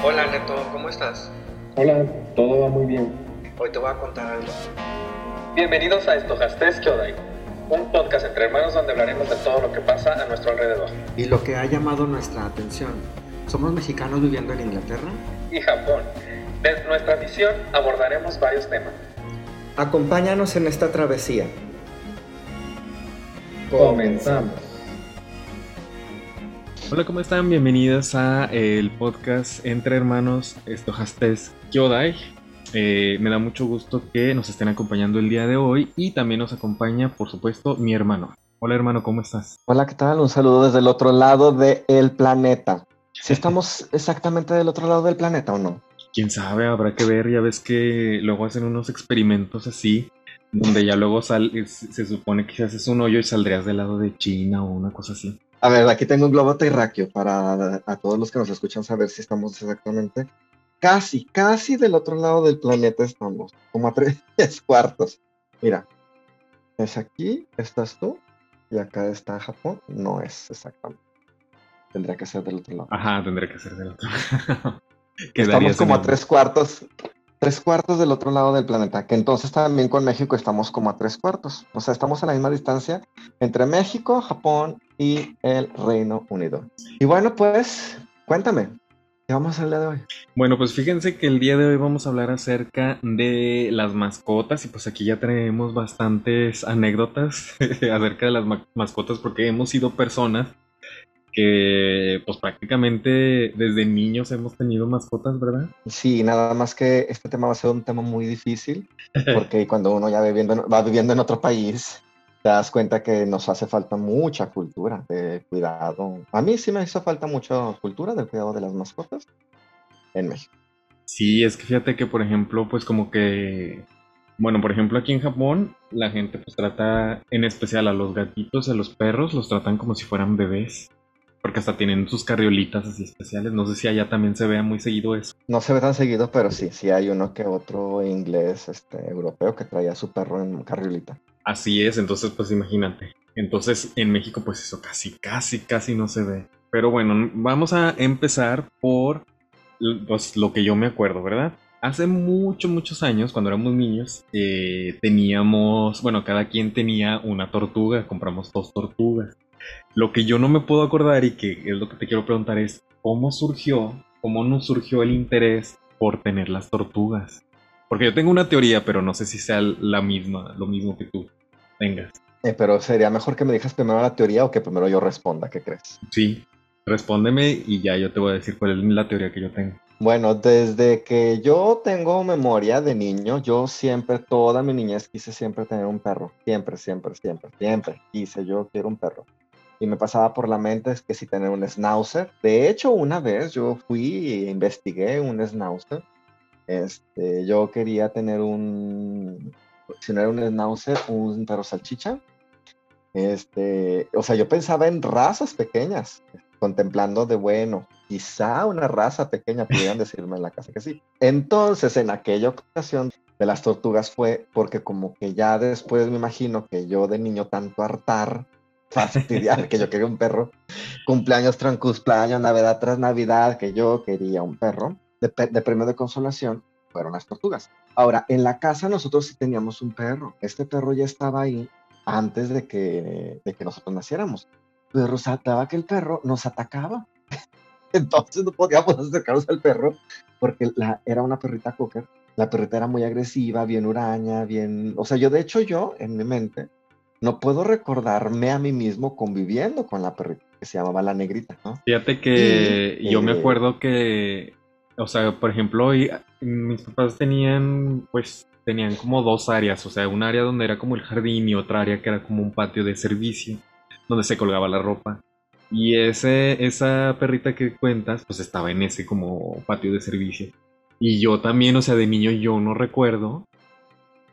Hola Neto, ¿cómo estás? Hola, todo va muy bien. Hoy te voy a contar algo. Bienvenidos a Estojastes Kyodai, un podcast entre hermanos donde hablaremos de todo lo que pasa a nuestro alrededor. Y lo que ha llamado nuestra atención. Somos mexicanos viviendo en Inglaterra. Y Japón. Desde nuestra visión abordaremos varios temas. Acompáñanos en esta travesía. Comenzamos. Hola, ¿cómo están? Bienvenidos a el podcast Entre Hermanos Estojastes Kyodai. Eh, me da mucho gusto que nos estén acompañando el día de hoy y también nos acompaña, por supuesto, mi hermano. Hola hermano, ¿cómo estás? Hola, ¿qué tal? Un saludo desde el otro lado del planeta. Si estamos exactamente del otro lado del planeta o no. Quién sabe, habrá que ver. Ya ves que luego hacen unos experimentos así, donde ya luego sal, se supone que si haces un hoyo y saldrías del lado de China o una cosa así. A ver, aquí tengo un globo terráqueo para a todos los que nos escuchan saber si estamos exactamente. Casi, casi del otro lado del planeta estamos, como a tres cuartos. Mira, es aquí, estás tú, y acá está Japón. No es exactamente. Tendría que ser del otro lado. Ajá, tendría que ser del otro lado. estamos como a tres cuartos, tres cuartos del otro lado del planeta, que entonces también con México estamos como a tres cuartos. O sea, estamos a la misma distancia entre México, Japón y el Reino Unido. Y bueno, pues, cuéntame, ¿qué vamos a hablar de hoy? Bueno, pues fíjense que el día de hoy vamos a hablar acerca de las mascotas y pues aquí ya tenemos bastantes anécdotas acerca de las mascotas porque hemos sido personas que pues prácticamente desde niños hemos tenido mascotas, ¿verdad? Sí, nada más que este tema va a ser un tema muy difícil, porque cuando uno ya viviendo, va viviendo en otro país, te das cuenta que nos hace falta mucha cultura de cuidado. A mí sí me hizo falta mucha cultura del cuidado de las mascotas en México. Sí, es que fíjate que, por ejemplo, pues como que, bueno, por ejemplo, aquí en Japón, la gente pues trata, en especial a los gatitos, a los perros, los tratan como si fueran bebés. Porque hasta tienen sus carriolitas así especiales. No sé si allá también se vea muy seguido eso. No se ve tan seguido, pero sí, sí hay uno que otro inglés, este, europeo que traía a su perro en carriolita. Así es, entonces pues imagínate. Entonces en México pues eso casi, casi, casi no se ve. Pero bueno, vamos a empezar por pues, lo que yo me acuerdo, ¿verdad? Hace muchos, muchos años, cuando éramos niños, eh, teníamos, bueno, cada quien tenía una tortuga, compramos dos tortugas. Lo que yo no me puedo acordar y que es lo que te quiero preguntar es, ¿cómo surgió, cómo nos surgió el interés por tener las tortugas? Porque yo tengo una teoría, pero no sé si sea la misma, lo mismo que tú tengas. Eh, pero sería mejor que me digas primero la teoría o que primero yo responda, ¿qué crees? Sí, respóndeme y ya yo te voy a decir cuál es la teoría que yo tengo. Bueno, desde que yo tengo memoria de niño, yo siempre, toda mi niñez quise siempre tener un perro. Siempre, siempre, siempre, siempre quise, yo quiero un perro y me pasaba por la mente es que si tener un schnauzer. De hecho, una vez yo fui e investigué un schnauzer. Este, yo quería tener un, si no era un schnauzer, un perro salchicha. Este, o sea, yo pensaba en razas pequeñas, contemplando de bueno, quizá una raza pequeña pudieran decirme en la casa que sí. Entonces, en aquella ocasión de las tortugas fue porque como que ya después me imagino que yo de niño tanto hartar fastidiar que yo quería un perro. Cumpleaños tras cumpleaños, Navidad tras Navidad, que yo quería un perro. De, premio de consolación fueron las tortugas. Ahora, en la casa nosotros sí teníamos un perro. Este perro ya estaba ahí antes de que, de que nosotros naciéramos. Pero resultaba que el perro nos atacaba. Entonces no podíamos acercarnos al perro porque la, era una perrita cocker. La perrita era muy agresiva, bien huraña, bien... O sea, yo de hecho yo, en mi mente, no puedo recordarme a mí mismo conviviendo con la perrita que se llamaba la negrita, ¿no? Fíjate que yo me eh, acuerdo que, o sea, por ejemplo, mis papás tenían, pues, tenían como dos áreas, o sea, un área donde era como el jardín y otra área que era como un patio de servicio, donde se colgaba la ropa. Y ese, esa perrita que cuentas, pues estaba en ese como patio de servicio. Y yo también, o sea, de niño yo no recuerdo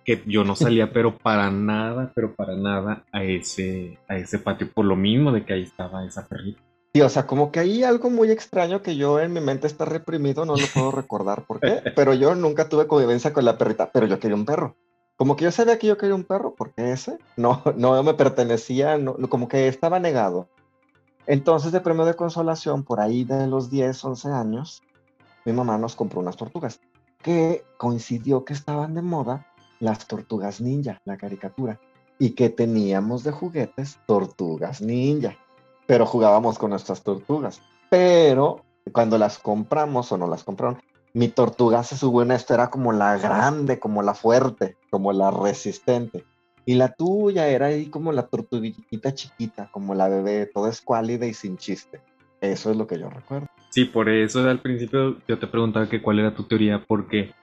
que yo no salía, pero para nada, pero para nada a ese, a ese patio, por lo mismo de que ahí estaba esa perrita. Sí, o sea, como que hay algo muy extraño que yo en mi mente está reprimido, no lo puedo recordar por qué, pero yo nunca tuve convivencia con la perrita, pero yo quería un perro. Como que yo sabía que yo quería un perro, porque ese no, no me pertenecía, no, como que estaba negado. Entonces, de premio de consolación, por ahí de los 10, 11 años, mi mamá nos compró unas tortugas que coincidió que estaban de moda las tortugas ninja, la caricatura, y que teníamos de juguetes tortugas ninja, pero jugábamos con nuestras tortugas. Pero cuando las compramos o no las compraron, mi tortuga se subió en esto, era como la grande, como la fuerte, como la resistente. Y la tuya era ahí como la tortuguita chiquita, como la bebé, toda escuálida y sin chiste. Eso es lo que yo recuerdo. Sí, por eso al principio yo te preguntaba que cuál era tu teoría, porque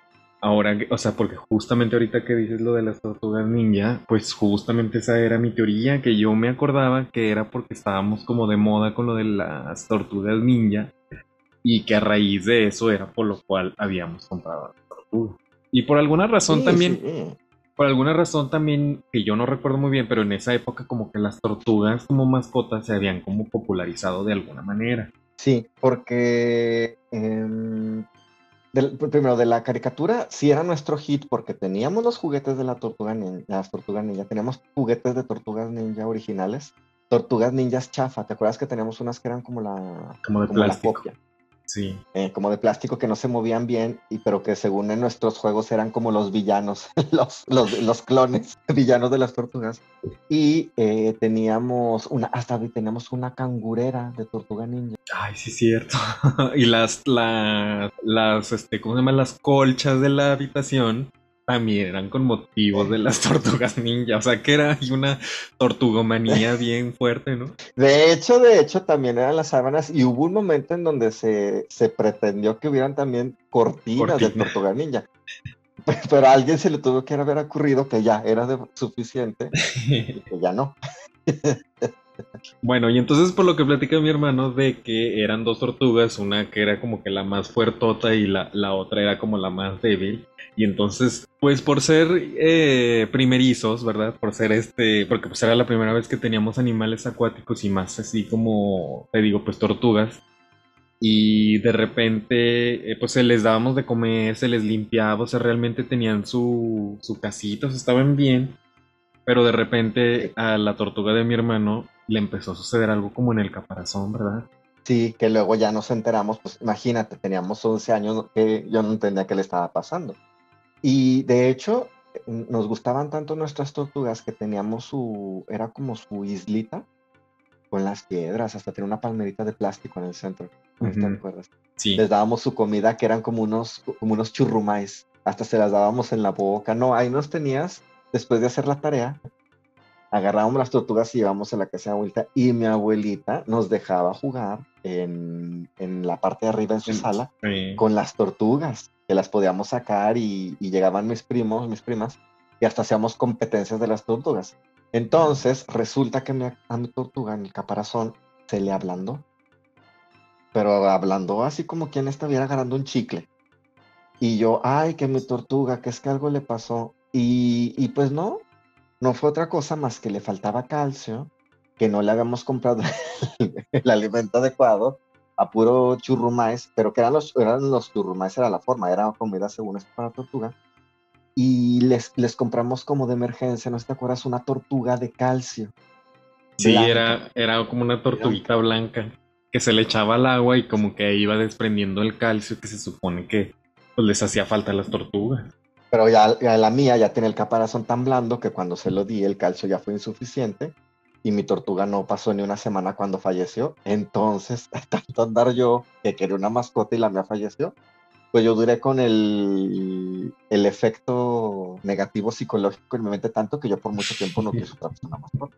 ahora, o sea, porque justamente ahorita que dices lo de las tortugas ninja, pues justamente esa era mi teoría, que yo me acordaba que era porque estábamos como de moda con lo de las tortugas ninja y que a raíz de eso era por lo cual habíamos comprado las tortugas. Y por alguna razón también, por alguna razón también que yo no recuerdo muy bien, pero en esa época como que las tortugas como mascotas se habían como popularizado de alguna manera. Sí, porque em, primero de la caricatura sí era nuestro hit porque teníamos los juguetes de la tortuga ninja, las tortugas ninja, teníamos juguetes de tortugas ninja originales, tortugas ninjas chafa, ¿te acuerdas que teníamos unas que eran como la, como de la copia? Sí. Eh, como de plástico que no se movían bien, y, pero que según en nuestros juegos eran como los villanos, los, los, clones villanos de las tortugas. Y eh, teníamos una, hasta teníamos una cangurera de tortuga ninja. Ay, sí, es cierto. y las, las, las, este, ¿cómo se llama? Las colchas de la habitación también eran con motivos de las tortugas ninja. O sea que era una tortugomanía bien fuerte, ¿no? De hecho, de hecho, también eran las sábanas. Y hubo un momento en donde se, se pretendió que hubieran también cortinas de tortuga ninja. Pero a alguien se le tuvo que haber ocurrido que ya era de suficiente y que ya no. Bueno, y entonces por lo que platica mi hermano de que eran dos tortugas, una que era como que la más fuertota y la, la otra era como la más débil. Y entonces, pues por ser eh, primerizos, ¿verdad? Por ser este, porque pues era la primera vez que teníamos animales acuáticos y más así como, te digo, pues tortugas. Y de repente, eh, pues se les dábamos de comer, se les limpiaba, o sea, realmente tenían su, su casita, o estaban bien. Pero de repente a la tortuga de mi hermano le empezó a suceder algo como en el caparazón, ¿verdad? Sí, que luego ya nos enteramos, pues imagínate, teníamos 11 años que yo no entendía qué le estaba pasando. Y de hecho, nos gustaban tanto nuestras tortugas que teníamos su, era como su islita con las piedras, hasta tenía una palmerita de plástico en el centro. ¿No te acuerdas? Sí. Les dábamos su comida que eran como unos, como unos churrumais, hasta se las dábamos en la boca. No, ahí nos tenías, después de hacer la tarea, agarrábamos las tortugas y íbamos a la casa de abuelita y mi abuelita nos dejaba jugar en, en la parte de arriba de su sala con las tortugas que las podíamos sacar y, llegaban mis primos, mis primas, y hasta hacíamos competencias de las tortugas. Entonces, resulta que a mi tortuga en el caparazón se le ablandó. Pero hablando así como quien estuviera agarrando un chicle. Y yo, ay, que mi tortuga, que es que algo le pasó. Y, y pues no, no fue otra cosa más que le faltaba calcio, que no le habíamos comprado el alimento adecuado a puro churrumais, pero que eran los, eran los churrumais, era la forma, era comida según esto para tortuga. Y les, les compramos como de emergencia, ¿no te acuerdas? Una tortuga de calcio. Sí, era, era como una tortuguita blanca. que se le echaba al agua y como que iba desprendiendo el calcio que se supone que pues, les hacía falta a las tortugas. Pero ya, ya la mía ya tiene el caparazón tan blando que cuando se lo di el calcio ya fue insuficiente y mi tortuga no pasó ni una semana cuando falleció. Entonces, tanto andar yo que quería una mascota y la mía falleció, pues yo duré con el, el efecto negativo psicológico en mi mente tanto que yo por mucho tiempo no quise otra una mascota.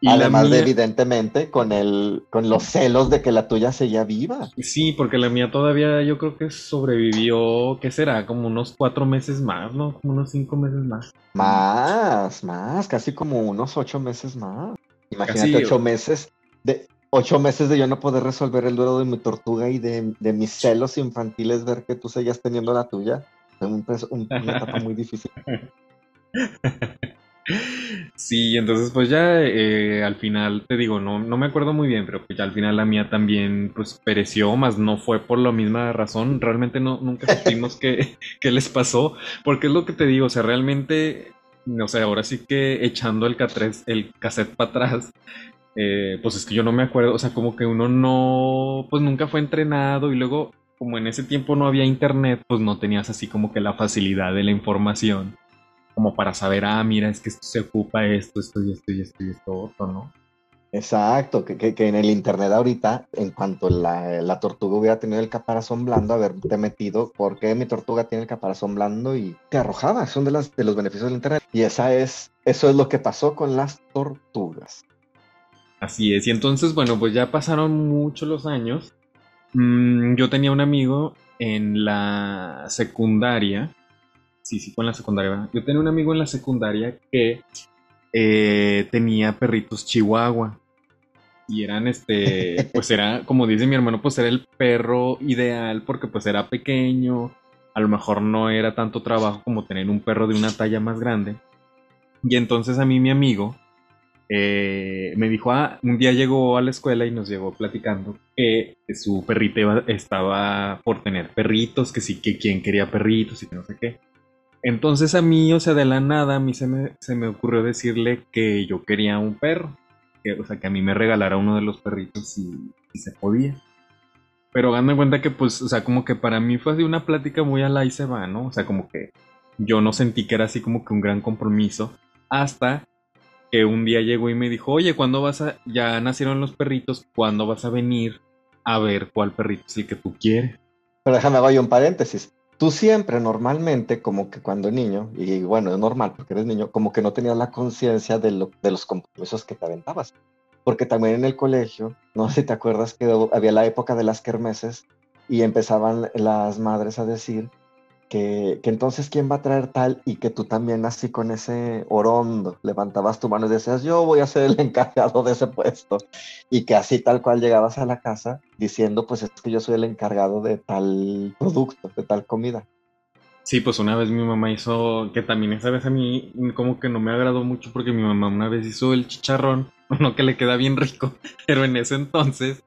Y Además de evidentemente con el con los celos de que la tuya seguía viva. Sí, porque la mía todavía yo creo que sobrevivió, ¿qué será? Como unos cuatro meses más, ¿no? Como unos cinco meses más. Más, más, casi como unos ocho meses más. Imagínate ocho meses de ocho meses de yo no poder resolver el duelo de mi tortuga y de, mis celos infantiles, ver que tú seguías teniendo la tuya. Un, una etapa muy difícil. Sí, entonces pues ya eh, al final te digo, no, no me acuerdo muy bien, pero pues ya al final la mía también pues pereció, más no fue por la misma razón, realmente no, nunca supimos qué, qué les pasó, porque es lo que te digo, o sea, realmente, o sea, ahora sí que echando el, el cassette para atrás, eh, pues es que yo no me acuerdo, o sea, como que uno no, pues nunca fue entrenado y luego como en ese tiempo no había internet, pues no tenías así como que la facilidad de la información como para saber, ah, mira, es que esto se ocupa esto, esto y esto y esto y esto otro, ¿no? Exacto, que, que, en el internet ahorita, en cuanto la, la, tortuga hubiera tenido el caparazón blando, haberte metido, ¿por qué mi tortuga tiene el caparazón blando? Y te arrojaba, son de, las, de los beneficios del internet. Y esa es, eso es lo que pasó con las tortugas. Así es, y entonces, bueno, pues ya pasaron muchos los años. Mm, yo tenía un amigo en la secundaria. Sí, sí, fue en la secundaria. Yo tenía un amigo en la secundaria que eh, tenía perritos chihuahua. Y eran este, pues era, como dice mi hermano, pues era el perro ideal porque pues era pequeño. A lo mejor no era tanto trabajo como tener un perro de una talla más grande. Y entonces a mí mi amigo eh, me dijo, ah, un día llegó a la escuela y nos llegó platicando que, su perrita estaba por tener perritos, que sí, que quien quería perritos y que no sé qué. Entonces a mí, o sea, de la nada, a mí se me, se me ocurrió decirle que yo quería un perro. O sea, que a mí me regalara uno de los perritos si, se podía. Pero dando en cuenta que, pues, o sea, como que para mí fue así una plática muy a la y se va, ¿no? O sea, como que yo no sentí que era así como que un gran compromiso. Hasta que un día llegó y me dijo, oye, ¿cuándo vas a... Ya nacieron los perritos, ¿cuándo vas a venir a ver cuál perrito es el que tú quieres? Pero déjame hago un paréntesis tú siempre normalmente, como que cuando niño, y bueno, es normal porque eres niño, como que no tenías la conciencia de, los compromisos que te aventabas. Porque también en el colegio, no sé si te acuerdas que había la época de las kermeses y empezaban las madres a decir que, entonces quién va a traer tal y que tú también así con ese orondo levantabas tu mano y decías yo voy a ser el encargado de ese puesto y que así tal cual llegabas a la casa diciendo pues es que yo soy el encargado de tal producto, de tal comida. Sí, pues una vez mi mamá hizo, que también esa vez a mí como que no me agradó mucho porque mi mamá una vez hizo el chicharrón, uno que le queda bien rico, pero en ese entonces,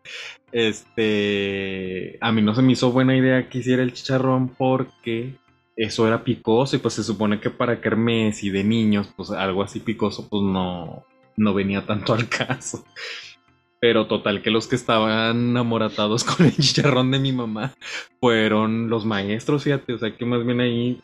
este, a mí no se me hizo buena idea que hiciera el chicharrón porque eso era picoso y pues se supone que para Kermés y de niños, pues algo así picoso pues no, no venía tanto al caso. Pero total que los que estaban amoratados con el chicharrón de mi mamá fueron los maestros, fíjate, o sea que más bien ahí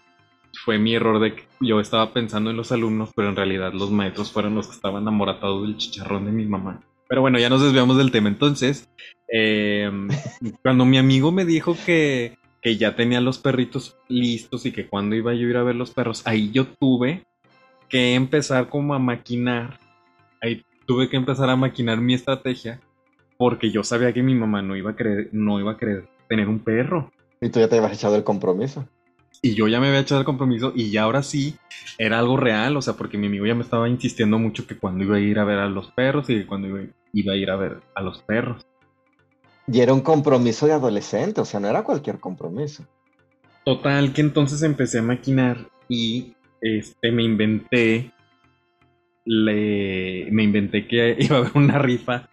fue mi error de que yo estaba pensando en los alumnos, pero en realidad los maestros fueron los que estaban amoratados del chicharrón de mi mamá. Pero bueno, ya nos desviamos del tema. Entonces, em, cuando mi amigo me dijo que, que ya tenía los perritos listos y que cuando iba yo a ir a ver los perros, ahí yo tuve que empezar como a maquinar. Ahí tuve que empezar a maquinar mi estrategia porque yo sabía que mi mamá no iba a querer, no iba a querer tener un perro. Y tú ya te habías echado el compromiso. Y yo ya me había echado el compromiso y ya ahora sí era algo real, o sea, porque mi amigo ya me estaba insistiendo mucho que cuando iba a ir a ver a los perros y que cuando iba, iba a ir a ver a los perros. Y era un compromiso de adolescente, o sea, no era cualquier compromiso. Total, que entonces empecé a maquinar y este, me inventé le, me inventé que iba a haber una rifa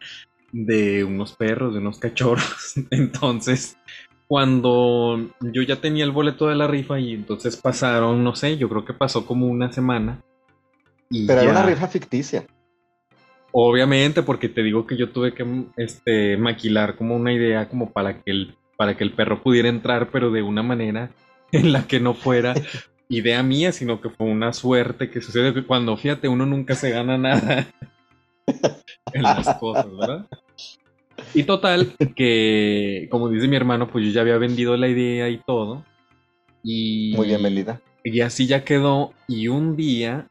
de unos perros, de unos cachorros. Entonces, cuando yo ya tenía el boleto de la rifa y entonces pasaron, no sé, yo creo que pasó como una semana. Pero era una rifa ficticia. Obviamente, porque te digo que yo tuve que este, maquilar como una idea como para que el, para que el perro pudiera entrar, pero de una manera en la que no fuera idea mía, sino que fue una suerte que sucede que cuando, fíjate, uno nunca se gana nada en las cosas, ¿verdad? Y total, que como dice mi hermano, pues yo ya había vendido la idea y todo. Y, Muy bien vendida. Y así ya quedó. Y un día,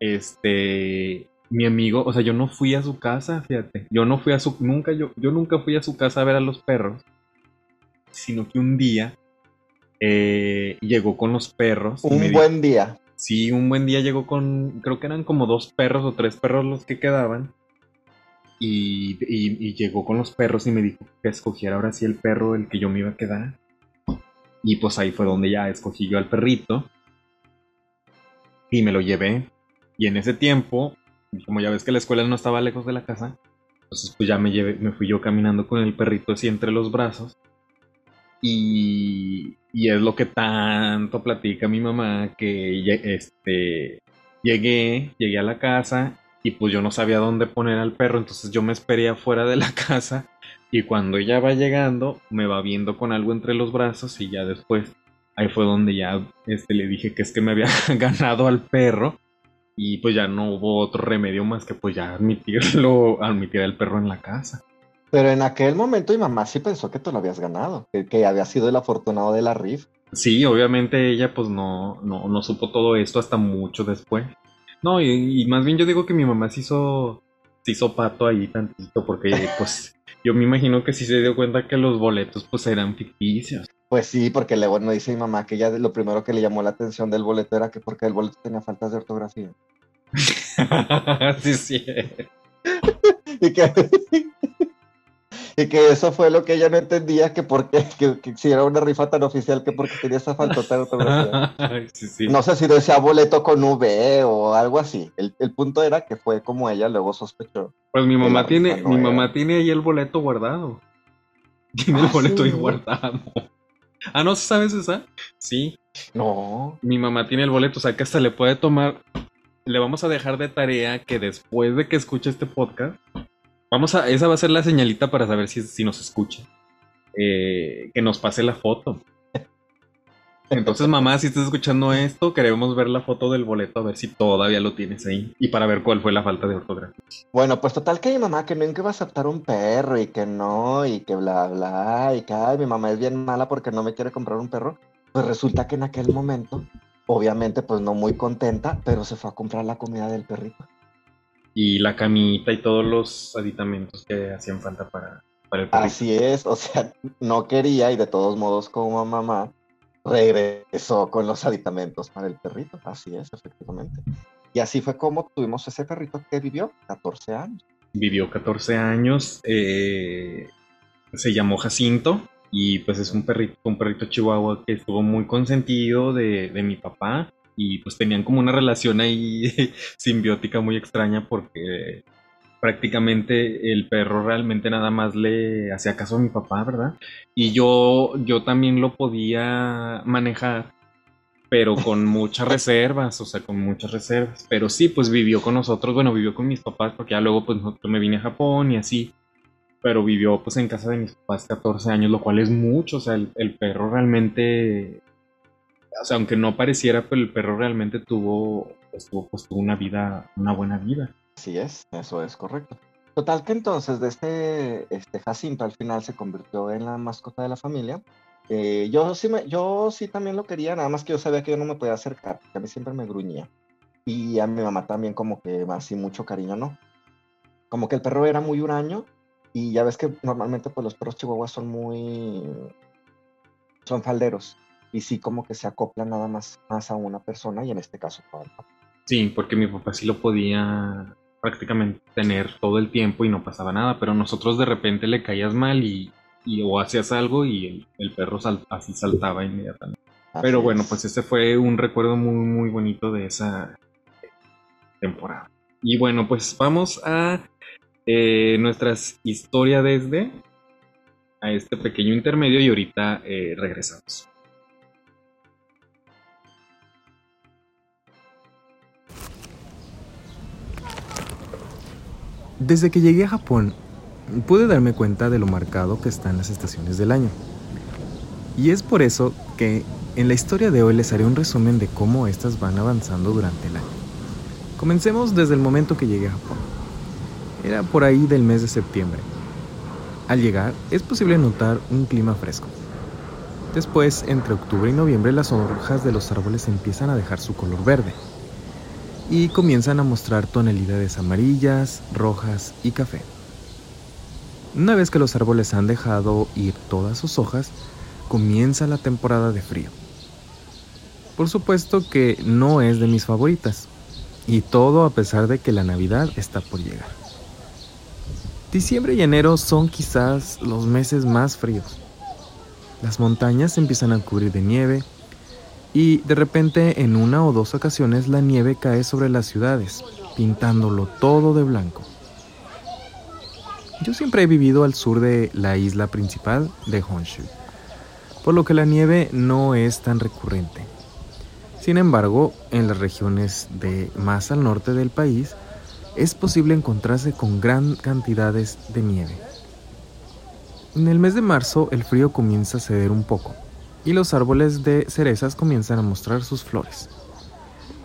este, mi amigo, o sea, yo no fui a su casa, fíjate. Yo no fui a su, nunca, yo, yo nunca fui a su casa a ver a los perros. Sino que un día eh, llegó con los perros. Un buen día. Sí, un buen día llegó con, creo que eran como dos perros o tres perros los que quedaban. Y, llegó con los perros y me dijo que escogiera ahora sí el perro el que yo me iba a quedar. Y pues ahí fue donde ya escogí yo al perrito. Y me lo llevé. Y en ese tiempo, como ya ves que la escuela no estaba lejos de la casa, entonces pues ya me, llevé, me fui yo caminando con el perrito así entre los brazos. Y, es lo que tanto platica mi mamá, que este, llegué, llegué a la casa y pues yo no sabía dónde poner al perro, entonces yo me esperé afuera de la casa Y cuando ella va llegando, me va viendo con algo entre los brazos y ya después, ahí fue donde ya este, le dije que es que me había ganado al perro y pues ya no hubo otro remedio más que pues ya admitirlo, admitir al perro en la casa. Pero en aquel momento mi mamá sí pensó que tú lo habías ganado, que, que había sido el afortunado de la RIF. Sí, obviamente ella pues no, no, no supo todo esto hasta mucho después. No, y, y más bien yo digo que mi mamá se hizo, se hizo pato ahí tantito porque pues yo me imagino que sí se dio cuenta que los boletos pues eran ficticios. Pues sí, porque luego no dice mi mamá que ella lo primero que le llamó la atención del boleto era que porque el boleto tenía faltas de ortografía. sí, sí. y que, y que eso fue lo que ella no entendía, que porque que, que si era una rifa tan oficial, que porque tenía esa faltota de ortografía. sí, sí. No sé si decía boleto con V o algo así. El, el punto era que fue como ella luego sospechó. Pues mi mamá tiene, no mi era. mamá tiene ahí el boleto guardado. Tiene el Ah, boleto ahí guardado. Ah, ¿no sabes esa? Sí, No. mi mamá tiene el boleto, o sea que hasta le puede tomar. Le vamos a dejar de tarea que después de que escuche este podcast, vamos a, esa va a ser la señalita para saber si, si nos escucha. Eh, que nos pase la foto. Entonces, mamá, si estás escuchando esto, queremos ver la foto del boleto a ver si todavía lo tienes ahí y para ver cuál fue la falta de ortografía. Bueno, pues total que mi mamá que nunca iba a aceptar un perro y que no, y que bla, bla, y que ay, mi mamá es bien mala porque no me quiere comprar un perro. Pues resulta que en aquel momento, obviamente, pues no muy contenta, pero se fue a comprar la comida del perrito. Y la camita y todos los aditamentos que hacían falta para, para el perrito. Así es, o sea, no quería y de todos modos como mamá regresó con los aditamentos para el perrito. Así es, efectivamente. Y así fue como tuvimos ese perrito que vivió 14 años. Vivió 14 años, eh, se llamó Jacinto y pues es un perrito, un perrito chihuahua que estuvo muy consentido de, de mi papá y pues tenían como una relación ahí simbiótica muy extraña porque prácticamente el perro realmente nada más le hacía caso a mi papá, ¿verdad? Y yo, yo también lo podía manejar, pero con muchas reservas, o sea, con muchas reservas. Pero sí, pues vivió con nosotros, bueno, vivió con mis papás, porque ya luego pues yo me vine a Japón y así. Pero vivió pues en casa de mis papás 14 años, lo cual es mucho, o sea, el, el perro realmente, o sea, aunque no pareciera, pero el perro realmente tuvo, pues, tuvo, pues, tuvo una vida, una buena vida. Así es, eso es correcto. Total que entonces de este, este Jacinto al final se convirtió en la mascota de la familia. Eh, yo, sí me, yo sí también lo quería, nada más que yo sabía que yo no me podía acercar, porque a mí siempre me gruñía. Y a mi mamá también como que así mucho cariño, ¿no? Como que el perro era muy huraño y ya ves que normalmente pues los perros chihuahuas son muy... son falderos. Y sí como que se acoplan nada más, más a una persona y en este caso al papá. Sí, porque mi papá sí lo podía prácticamente tener todo el tiempo y no pasaba nada, pero nosotros de repente le caías mal y, y o hacías algo y el, el perro sal- así saltaba inmediatamente. Pero bueno, es. pues este fue un recuerdo muy, muy bonito de esa temporada. Y bueno, pues vamos a eh, nuestras historia desde a este pequeño intermedio y ahorita eh, regresamos. Desde que llegué a Japón, pude darme cuenta de lo marcado que están las estaciones del año. Y es por eso que en la historia de hoy les haré un resumen de cómo estas van avanzando durante el año. Comencemos desde el momento que llegué a Japón. Era por ahí del mes de septiembre. Al llegar es posible notar un clima fresco. Después, entre octubre y noviembre, las hojas de los árboles empiezan a dejar su color verde y comienzan a mostrar tonalidades amarillas, rojas y café. Una vez que los árboles han dejado ir todas sus hojas, comienza la temporada de frío. Por supuesto que no es de mis favoritas, y todo a pesar de que la Navidad está por llegar. Diciembre y enero son quizás los meses más fríos. Las montañas empiezan a cubrir de nieve y de repente en una o dos ocasiones la nieve cae sobre las ciudades, pintándolo todo de blanco. Yo siempre he vivido al sur de la isla principal de Honshu, por lo que la nieve no es tan recurrente. Sin embargo, en las regiones de más al norte del país es posible encontrarse con gran cantidades de nieve. En el mes de marzo el frío comienza a ceder un poco y los árboles de cerezas comienzan a mostrar sus flores.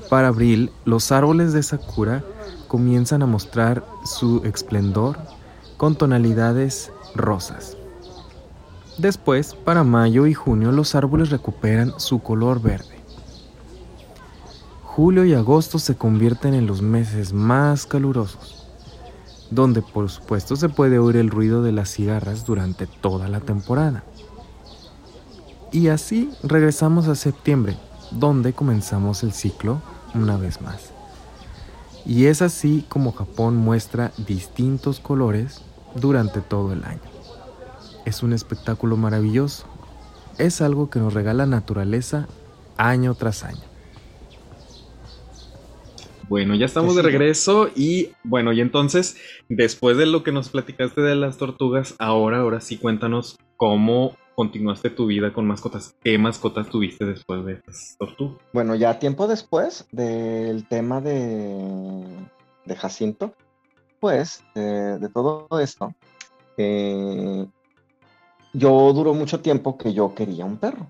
Para abril, los árboles de sakura comienzan a mostrar su esplendor con tonalidades rosas. Después, para mayo y junio, los árboles recuperan su color verde. Julio y agosto se convierten en los meses más calurosos, donde por supuesto se puede oír el ruido de las cigarras durante toda la temporada. Y así regresamos a septiembre, donde comenzamos el ciclo una vez más. Y es así como Japón muestra distintos colores durante todo el año. Es un espectáculo maravilloso. Es algo que nos regala naturaleza año tras año. Bueno, ya estamos de regreso y bueno, y entonces, después de lo que nos platicaste de las tortugas, ahora, ahora sí cuéntanos cómo continuaste tu vida con mascotas. ¿Qué mascotas tuviste después de tortugas? Bueno, ya tiempo después del tema de, de Jacinto, pues, de todo esto, eh, yo duró mucho tiempo que yo quería un perro,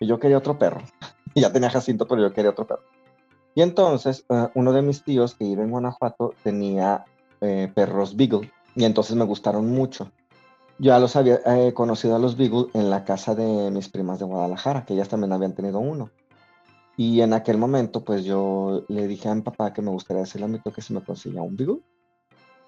que yo quería otro perro. ya tenía Jacinto, pero yo quería otro perro. Y entonces, eh, uno de mis tíos que vive en Guanajuato tenía eh, perros Beagle, y entonces me gustaron mucho. Yo ya los había eh, conocido a los Beagle en la casa de mis primas de Guadalajara, que ellas también habían tenido uno. Y en aquel momento, pues yo le dije a mi papá que me gustaría decirle a mi tío que se me conseguía un Beagle.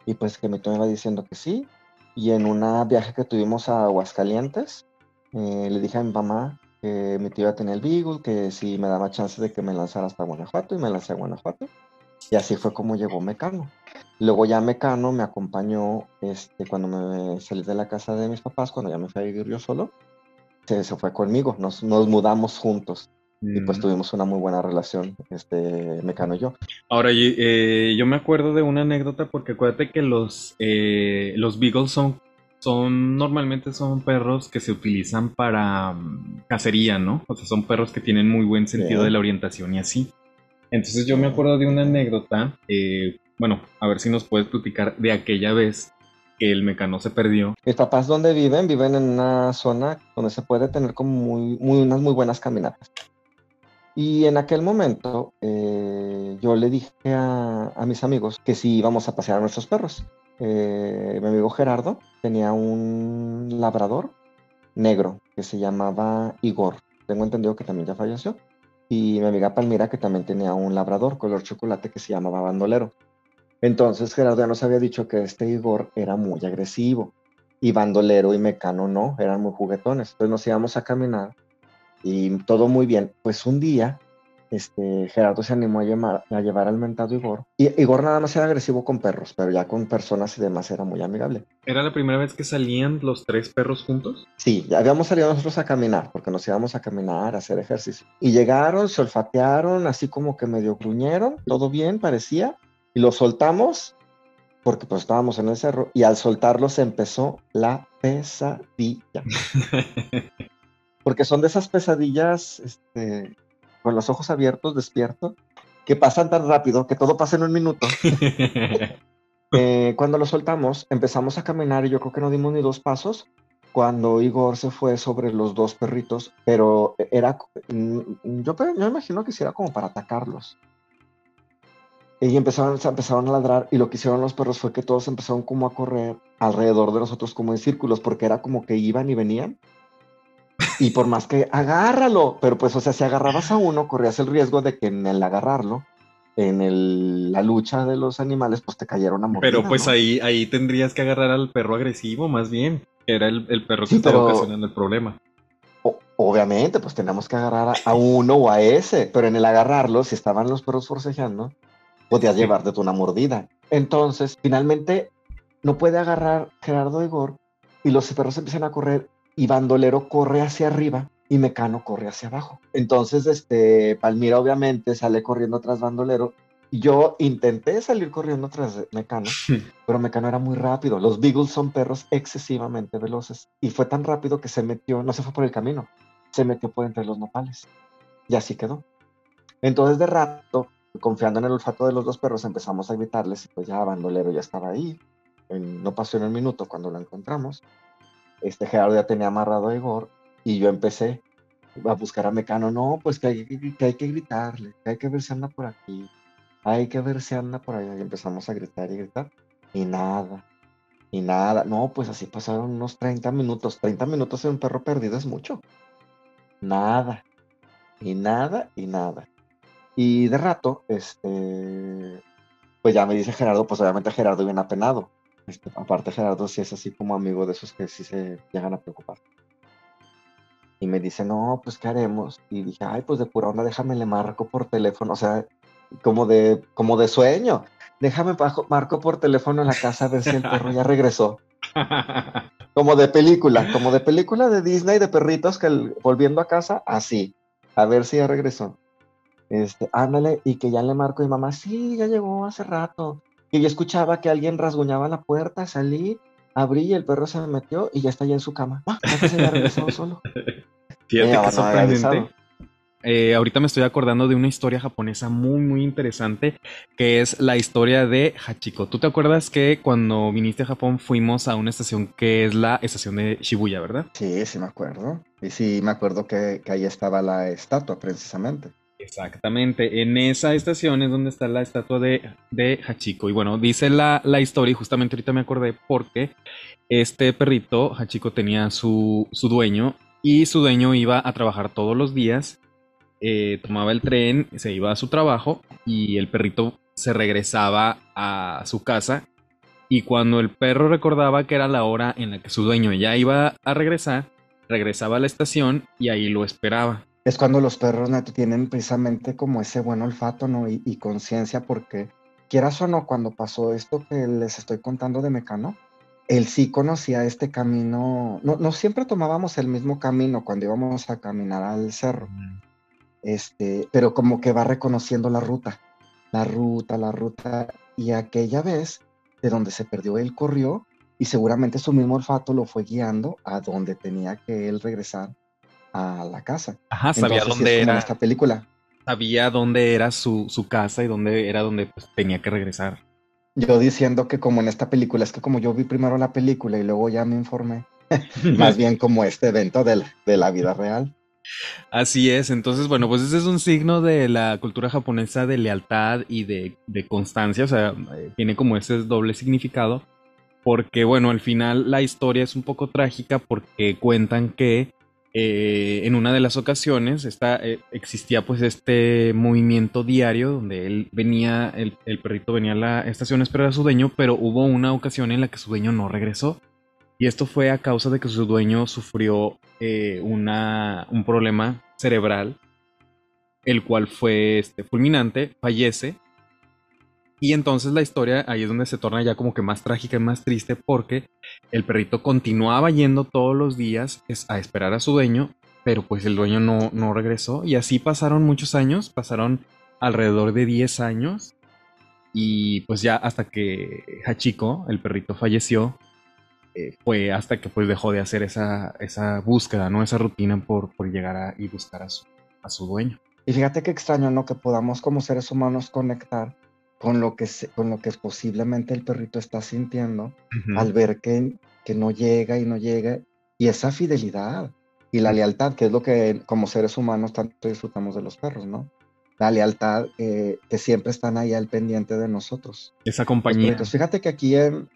Y pues que mi tío me iba diciendo que sí. Y en un viaje que tuvimos a Aguascalientes, eh, le dije a mi mamá que mi tío iba a tener el Beagle, que si me daba chance de que me lanzara hasta Guanajuato, y me lancé a Guanajuato. Y así fue como llegó Mecano. Luego ya Mecano me acompañó este, cuando me salí de la casa de mis papás, cuando ya me fui a vivir yo solo, se, se fue conmigo, nos, nos mudamos juntos. Y pues mm. tuvimos una muy buena relación, este, Mecano y yo. Ahora, eh, yo me acuerdo de una anécdota porque acuérdate que los, eh, los Beagles son, son, normalmente son perros que se utilizan para mm, cacería, ¿no? O sea, son perros que tienen muy buen sentido de la orientación y así. Entonces yo me acuerdo de una anécdota, eh, bueno, a ver si nos puedes platicar de aquella vez que el mecano se perdió. Mis papás, ¿dónde viven? Viven en una zona donde se puede tener como muy, muy unas muy buenas caminatas. Y en aquel momento eh, yo le dije a, mis amigos que si íbamos a pasear a nuestros perros. Eh, mi amigo Gerardo tenía un labrador negro que se llamaba Igor. Tengo entendido que también ya falleció. Y mi amiga Palmira que también tenía un labrador color chocolate que se llamaba Bandolero. Entonces Gerardo ya nos había dicho que este Igor era muy agresivo y bandolero y mecano no, eran muy juguetones. Entonces nos íbamos a caminar y todo muy bien. Pues un día este, Gerardo se animó a, llevar al mentado Igor. Y Igor nada más era agresivo con perros, pero ya con personas y demás era muy amigable. ¿Era la primera vez que salían los tres perros juntos? Sí, ya habíamos salido nosotros a caminar, porque nos íbamos a caminar, a hacer ejercicio. Y llegaron, se olfatearon, así como que medio gruñeron, todo bien, parecía y lo soltamos porque pues estábamos en el cerro y al soltarlos empezó la pesadilla. porque son de esas pesadillas este, con los ojos abiertos, despierto, que pasan tan rápido que todo pasa en un minuto. Eh, cuando lo soltamos, empezamos a caminar y yo creo que no dimos ni dos pasos cuando Igor se fue sobre los dos perritos, pero era, mm, yo, yo imagino que si era como para atacarlos. Y empezaron, empezaron a ladrar y lo que hicieron los perros fue que todos empezaron como a correr alrededor de nosotros como en círculos porque era como que iban y venían. Y por más que agárralo, pero pues o sea, si agarrabas a uno corrías el riesgo de que en el agarrarlo, en el, la lucha de los animales, pues te cayeron a morir. Pero pues ahí, ahí tendrías que agarrar al perro agresivo más bien. Era el, perro que estaba ocasionando el problema. obviamente, pues tenemos que agarrar a, a, uno o a ese, pero en el agarrarlo, si estaban los perros forcejeando, podías llevarte una mordida. Entonces, finalmente, no puede agarrar Gerardo Igor y los perros empiezan a correr y Bandolero corre hacia arriba y Mecano corre hacia abajo. Entonces, este, Palmira obviamente sale corriendo tras Bandolero y yo intenté salir corriendo tras Mecano, pero Mecano era muy rápido. Los Beagles son perros excesivamente veloces y fue tan rápido que se metió, no se fue por el camino, se metió por entre los nopales y así quedó. Entonces, de rato, confiando en el olfato de los dos perros, empezamos a gritarles y pues ya Bandolero ya estaba ahí. no pasó en el minuto cuando lo encontramos. este Gerardo ya tenía amarrado a Igor y yo empecé a buscar a Mecano. No, pues que hay que, hay que gritarle, que hay que ver si anda por aquí, hay que ver si anda por allá. Y empezamos a gritar y gritar y nada, y nada. No, pues así pasaron unos 30 minutos. 30 minutos en un perro perdido es mucho. Nada, y nada, y nada. Y de rato, este, pues ya me dice Gerardo, pues obviamente Gerardo viene apenado. Este, aparte Gerardo sí es así como amigo de esos que sí se llegan a preocupar. Y me dice, no, pues ¿qué haremos? Y dije, ay, pues de pura onda, déjame le marco por teléfono, o sea, como de, como de sueño. Déjame marco por teléfono en la casa a ver si el perro ya regresó. Como de película, como de película de Disney de perritos que volviendo a casa, así, a ver si ya regresó. Este, ándale, y que ya le marco a mi mamá, sí, ya llegó hace rato. Y yo escuchaba que alguien rasguñaba la puerta, salí, abrí y el perro se me metió y ya está ya en su cama. Ah, ya se solo. Fíjate qué sorprendente. Eh, ahorita me estoy acordando de una historia japonesa muy, muy interesante, que es la historia de Hachiko. ¿Tú te acuerdas que cuando viniste a Japón fuimos a una estación que es la estación de Shibuya, verdad? Sí, sí me acuerdo. Y sí me acuerdo que ahí estaba la estatua, precisamente. Exactamente, en esa estación es donde está la estatua de, de Hachiko. Y bueno, dice la, historia, y justamente ahorita me acordé porque este perrito, Hachiko, tenía su, su dueño y su dueño iba a trabajar todos los días, eh, tomaba el tren, se iba a su trabajo y el perrito se regresaba a su casa. Y cuando el perro recordaba que era la hora en la que su dueño ya iba a regresar, regresaba a la estación y ahí lo esperaba es cuando los perros neto tienen precisamente como ese buen olfato, ¿no? Y, conciencia, porque quieras o no, cuando pasó esto que les estoy contando de Mecano, él sí conocía este camino, no, no siempre tomábamos el mismo camino cuando íbamos a caminar al cerro, este, pero como que va reconociendo la ruta, la ruta, la ruta, y aquella vez de donde se perdió él corrió y seguramente su mismo olfato lo fue guiando a donde tenía que él regresar a la casa. Ajá, sabía dónde era. Esta película. Sabía dónde era su, su casa y dónde era donde pues, tenía que regresar. Yo diciendo que como en esta película, es que como yo vi primero la película y luego ya me informé, más bien como este evento de la, de la vida real. Así es, entonces bueno, pues ese es un signo de la cultura japonesa de lealtad y de, de constancia, o sea, eh, tiene como ese doble significado, porque bueno, al final la historia es un poco trágica porque cuentan que eh, en una de las ocasiones eh, existía pues este movimiento diario donde él venía, el, perrito venía a la estación a esperar a su dueño, pero hubo una ocasión en la que su dueño no regresó. Y esto fue a causa de que su dueño sufrió eh, una, un problema cerebral, el cual fue este, fulminante, fallece y entonces la historia ahí es donde se torna ya como que más trágica y más triste porque el perrito continuaba yendo todos los días a esperar a su dueño, pero pues el dueño no, no regresó y así pasaron muchos años, pasaron alrededor de 10 años y pues ya hasta que Hachiko, el perrito, falleció, eh, fue hasta que pues dejó de hacer esa, esa búsqueda, ¿no? Esa rutina por, por llegar a, y buscar a su, a su dueño. Y fíjate qué extraño, ¿no? Que podamos como seres humanos conectar con lo que, con lo que posiblemente el perrito está sintiendo al ver que, que no llega y no llega. Y esa fidelidad y la lealtad, que es lo que como seres humanos tanto disfrutamos de los perros, ¿no? La lealtad eh, que siempre están ahí al pendiente de nosotros. Esa compañía. Entonces, fíjate que aquí en,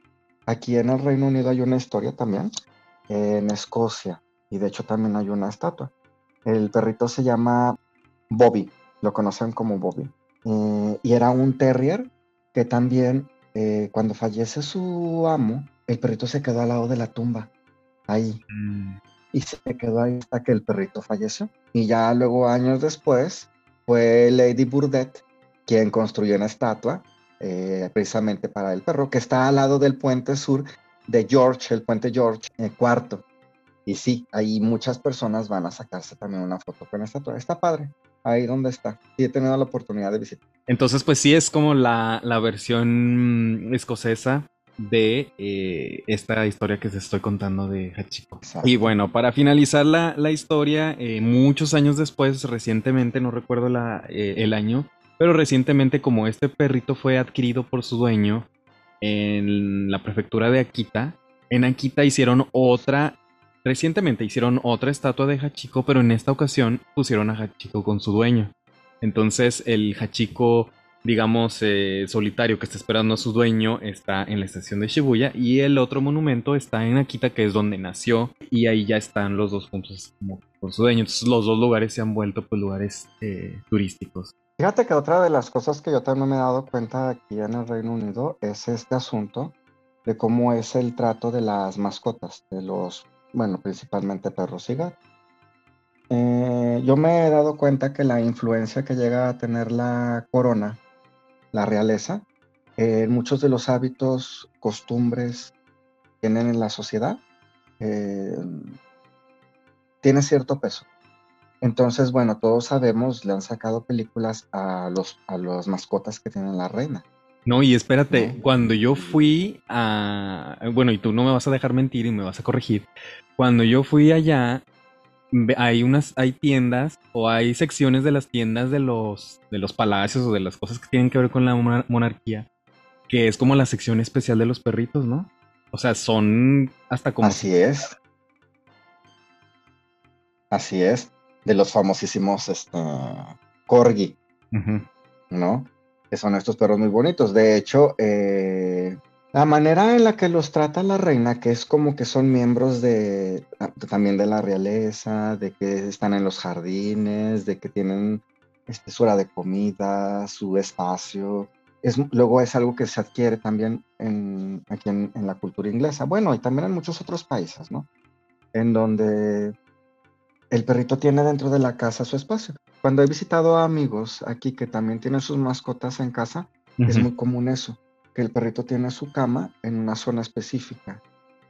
aquí en el Reino Unido hay una historia también, en Escocia, y de hecho también hay una estatua. El perrito se llama Bobby, lo conocen como Bobby. Eh, y era un terrier que también, eh, cuando fallece su amo, el perrito se quedó al lado de la tumba, ahí. Mm. Y se quedó ahí hasta que el perrito falleció. Y ya luego, años después, fue Lady Burdett quien construyó una estatua eh, precisamente para el perro, que está al lado del puente sur de George, el puente George, cuarto. Y sí, ahí muchas personas van a sacarse también una foto con la estatua. Está padre ahí donde está. Y he tenido la oportunidad de visitar. Entonces, pues sí es como la, versión escocesa de eh, esta historia que te estoy contando de Hachiko. Y bueno, para finalizar la, historia, eh, muchos años después, recientemente, no recuerdo la, eh, el año, pero recientemente como este perrito fue adquirido por su dueño en la prefectura de Akita, en Akita hicieron otra recientemente hicieron otra estatua de Hachiko, pero en esta ocasión pusieron a Hachiko con su dueño. Entonces el Hachiko, digamos, eh, solitario que está esperando a su dueño está en la estación de Shibuya y el otro monumento está en Akita, que es donde nació, y ahí ya están los dos juntos como con su dueño. Entonces los dos lugares se han vuelto pues lugares eh, turísticos. Fíjate que otra de las cosas que yo también me he dado cuenta aquí en el Reino Unido es este asunto de cómo es el trato de las mascotas, de los, bueno, principalmente perros y gatos. Eh, yo me he dado cuenta que la influencia que llega a tener la corona, la realeza, en muchos de los hábitos, costumbres que tienen en la sociedad, eh, tiene cierto peso. Entonces, bueno, todos sabemos, le han sacado películas a los a las mascotas que tienen la reina. No, y espérate, cuando yo fui a... Bueno, y tú no me vas a dejar mentir y me vas a corregir. Cuando yo fui allá, hay unas, hay tiendas o hay secciones de las tiendas de los, de los palacios o de las cosas que tienen que ver con la monarquía, que es como la sección especial de los perritos, ¿no? O sea, son hasta como... Así es. Así es. De los famosísimos este, corgi, ¿no? Que son estos perros muy bonitos. De hecho, eh, la manera en la que los trata la reina, que es como que son miembros de ah, también de la realeza, de que están en los jardines, de que tienen este, su hora de comida, su espacio. Es, luego es algo que se adquiere también en, aquí en, la cultura inglesa. Bueno, y también en muchos otros países, ¿no? En donde el perrito tiene dentro de la casa su espacio. Cuando he visitado a amigos aquí que también tienen sus mascotas en casa, es muy común eso que el perrito tiene su cama en una zona específica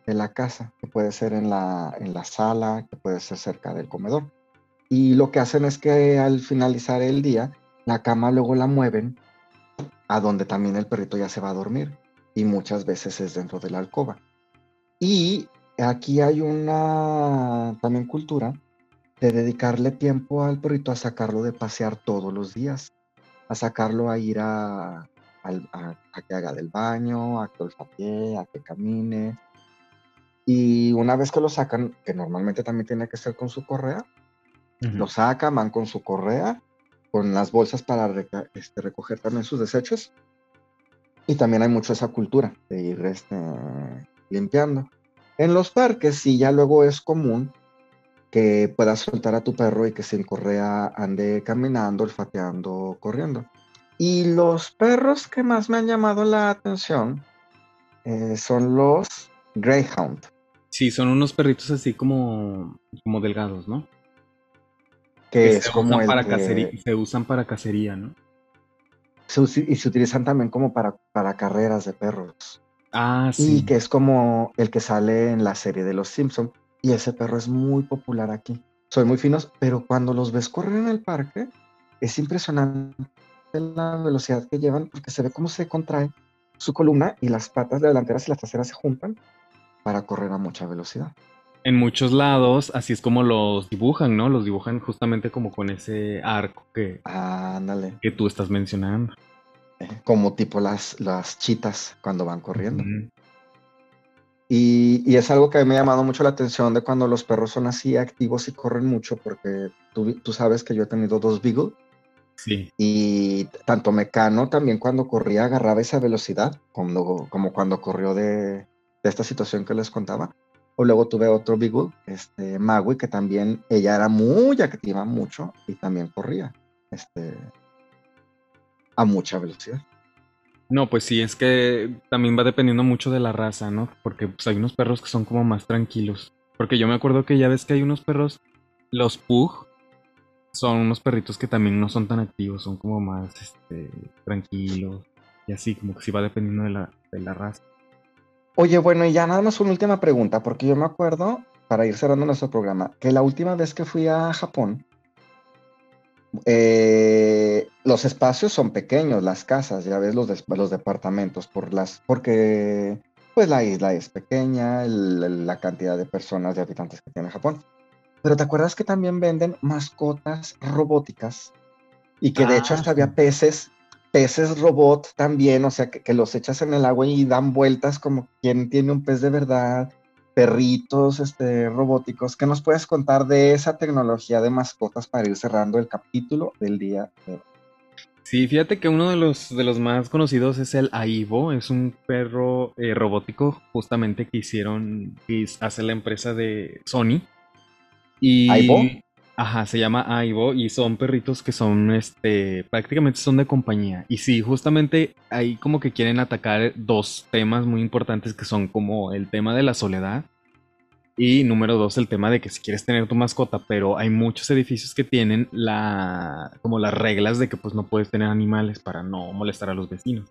de la casa, que puede ser en la, en la sala, que puede ser cerca del comedor. Y lo que hacen es que al finalizar el día, la cama luego la mueven a donde también el perrito ya se va a dormir. Y muchas veces es dentro de la alcoba. Y aquí hay una también cultura de dedicarle tiempo al perrito a sacarlo de pasear todos los días, a sacarlo a ir a, a, que haga del baño, a que olfatee, a que camine. Y una vez que lo sacan, que normalmente también tiene que ser con su correa, lo sacan, van con su correa, con las bolsas para este, recoger también sus desechos. Y también hay mucho esa cultura de ir este, limpiando. En los parques sí ya luego es común que puedas soltar a tu perro y que sin correa ande caminando, olfateando, corriendo. Y los perros que más me han llamado la atención eh, son los Greyhound. Sí, son unos perritos así como, como delgados, ¿no? Que, es se como usan para cacería, se usan para cacería, ¿no? y se utilizan también como para, para carreras de perros. Ah, sí. Y que es como el que sale en la serie de Los Simpson. Y ese perro es muy popular aquí. Son muy finos, pero cuando los ves correr en el parque, es impresionante la velocidad que llevan porque se ve cómo se contrae su columna y las patas delanteras y las traseras se juntan para correr a mucha velocidad. En muchos lados, así es como los dibujan, ¿no? Los dibujan justamente como con ese arco que, que tú estás mencionando. Eh, como tipo las, las chitas cuando van corriendo. Y, y, es algo que me ha llamado mucho la atención de cuando los perros son así activos y corren mucho, porque tú, tú sabes que yo he tenido dos Beagle y tanto Mecano también cuando corría agarraba esa velocidad, como, como cuando corrió de, esta situación que les contaba. O luego tuve otro Beagle, este, Magui, que también ella era muy activa, mucho, y también corría este, a mucha velocidad. No, pues sí, es que también va dependiendo mucho de la raza, ¿no? Porque pues, hay unos perros que son como más tranquilos. Porque yo me acuerdo que ya ves que hay unos perros, los Pug, son unos perritos que también no son tan activos, son como más este, tranquilos y así, como que sí va dependiendo de la, de la raza. Oye, bueno, y ya nada más una última pregunta, porque yo me acuerdo, para ir cerrando nuestro programa, que la última vez que fui a Japón, eh, los espacios son pequeños, las casas, ya ves los, los departamentos, por las, porque pues la isla es pequeña, la cantidad de personas, de habitantes que tiene Japón. Pero ¿te acuerdas que también venden mascotas robóticas? Y que de hecho hasta había ah, peces, peces robot también, o sea, que, los echas en el agua y dan vueltas como quien tiene un pez de verdad. perritos este, robóticos. ¿Qué nos puedes contar de esa tecnología de mascotas para ir cerrando el capítulo del día de hoy? Sí, fíjate que uno de los, de los más conocidos es el Aibo, es un perro eh, robótico justamente que hicieron, y hace la empresa de Sony. Y, ¿Aibo? Ajá, se llama Aibo y son perritos que son, este, prácticamente son de compañía. Y sí, justamente ahí como que quieren atacar dos temas muy importantes que son como el tema de la soledad y número dos, el tema de que si quieres tener tu mascota, pero hay muchos edificios que tienen la, como las reglas de que pues no puedes tener animales para no molestar a los vecinos.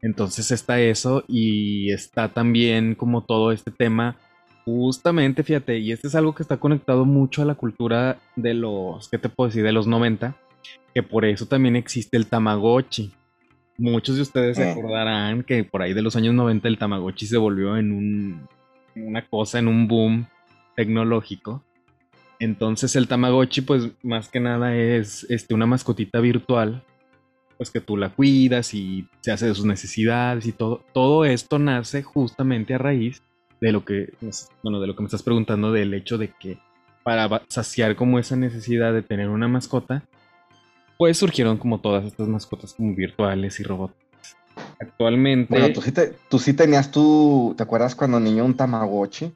Entonces está eso y está también como todo este tema Justamente, fíjate, y este es algo que está conectado mucho a la cultura de los, ¿qué te puedo decir? De los 90, que por eso también existe el Tamagotchi. Muchos de ustedes se Eh. acordarán que por ahí de los años 90 el Tamagotchi se volvió en un, una cosa, en un boom tecnológico. Entonces el Tamagotchi, pues más que nada es este, una mascotita virtual, pues que tú la cuidas y se hace de sus necesidades y todo. Todo esto nace justamente a raíz de lo que, bueno, de lo que me estás preguntando, del hecho de que para saciar como esa necesidad de tener una mascota, pues surgieron como todas estas mascotas virtuales y robóticas. Actualmente, Bueno, tú sí, te- tú sí tenías tu, ¿te acuerdas cuando niño un Tamagotchi?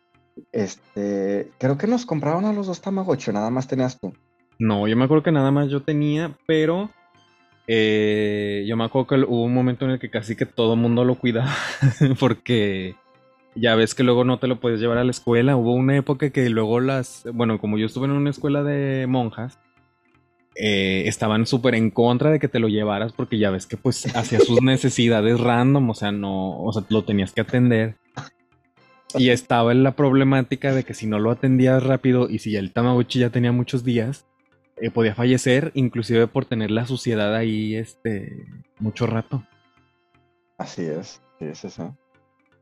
Este, creo que nos compraron a los dos Tamagotchi, o nada más tenías tú. no, yo me acuerdo que nada más yo tenía, pero eh, yo me acuerdo que hubo un momento en el que casi que todo el mundo lo cuidaba, porque ya ves que luego no te lo puedes llevar a la escuela. Hubo una época que luego las, bueno, como yo estuve en una escuela de monjas, eh, estaban súper en contra de que te lo llevaras porque ya ves que pues hacía sus necesidades random, o sea, no, o sea, lo tenías que atender. Y estaba en la problemática de que si no lo atendías rápido y si ya el Tamagotchi ya tenía muchos días, eh, podía fallecer, inclusive por tener la suciedad ahí, este, mucho rato. Así es, sí, sí, sí.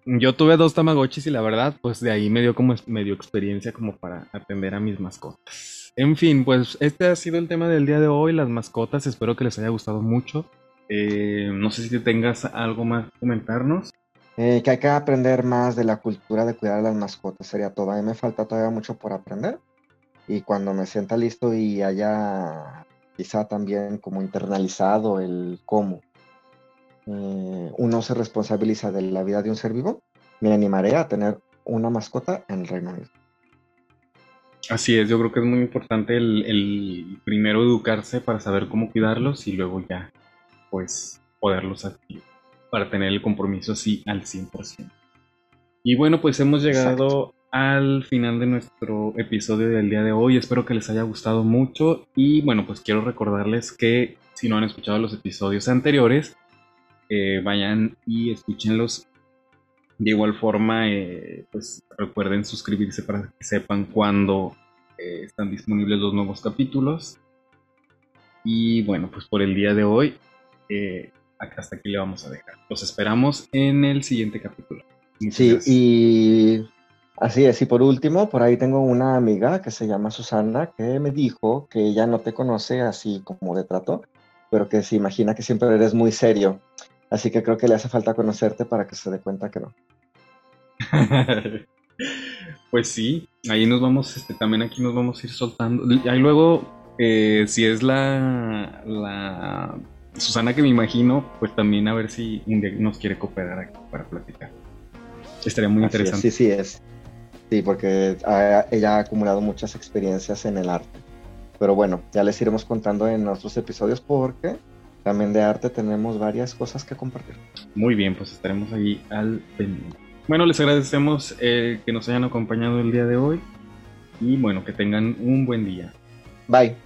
Yo tuve dos Tamagotchis y la verdad, pues de ahí me dio como medio experiencia como para atender a mis mascotas. En fin, pues este ha sido el tema del día de hoy, las mascotas. Espero que les haya gustado mucho. Eh, no sé si tengas algo más que comentarnos. Eh, que hay que aprender más de la cultura de cuidar a las mascotas, sería todo. A mí me falta todavía mucho por aprender. Y cuando me sienta listo y haya quizá también como internalizado el cómo eh, uno se responsabiliza de la vida de un ser vivo, me animaré a tener una mascota en el Reino Unido. Así es, yo creo que es muy importante el, el primero educarse para saber cómo cuidarlos y luego ya, pues, poderlos adquirir para tener el compromiso así al 100%. Y bueno, pues hemos llegado al final de nuestro episodio del día de hoy. Espero que les haya gustado mucho y bueno, pues quiero recordarles que si no han escuchado los episodios anteriores, eh, vayan y escúchenlos. De igual forma, eh, pues recuerden suscribirse para que sepan cuándo eh, están disponibles los nuevos capítulos. Y bueno, pues por el día de hoy, eh, hasta aquí le vamos a dejar. Los esperamos en el siguiente capítulo. Muchas Sí, gracias. y así es. Y por último, por ahí tengo una amiga que se llama Susana que me dijo que ella no te conoce así como de trato, pero que se imagina que siempre eres muy serio. Así que creo que le hace falta conocerte para que se dé cuenta que no. pues sí, ahí nos vamos, este, también aquí nos vamos a ir soltando. Ahí luego, eh, si es la, la Susana que me imagino, pues también a ver si un día nos quiere cooperar aquí para platicar. Estaría muy Así es, interesante. sí, sí es. Sí, porque ah, ella ha acumulado muchas experiencias en el arte. Pero bueno, ya les iremos contando en nuestros episodios porque también de arte tenemos varias cosas que compartir. Muy bien, pues estaremos ahí al pendiente. Bueno, les agradecemos eh, que nos hayan acompañado el día de hoy y bueno, que tengan un buen día. Bye.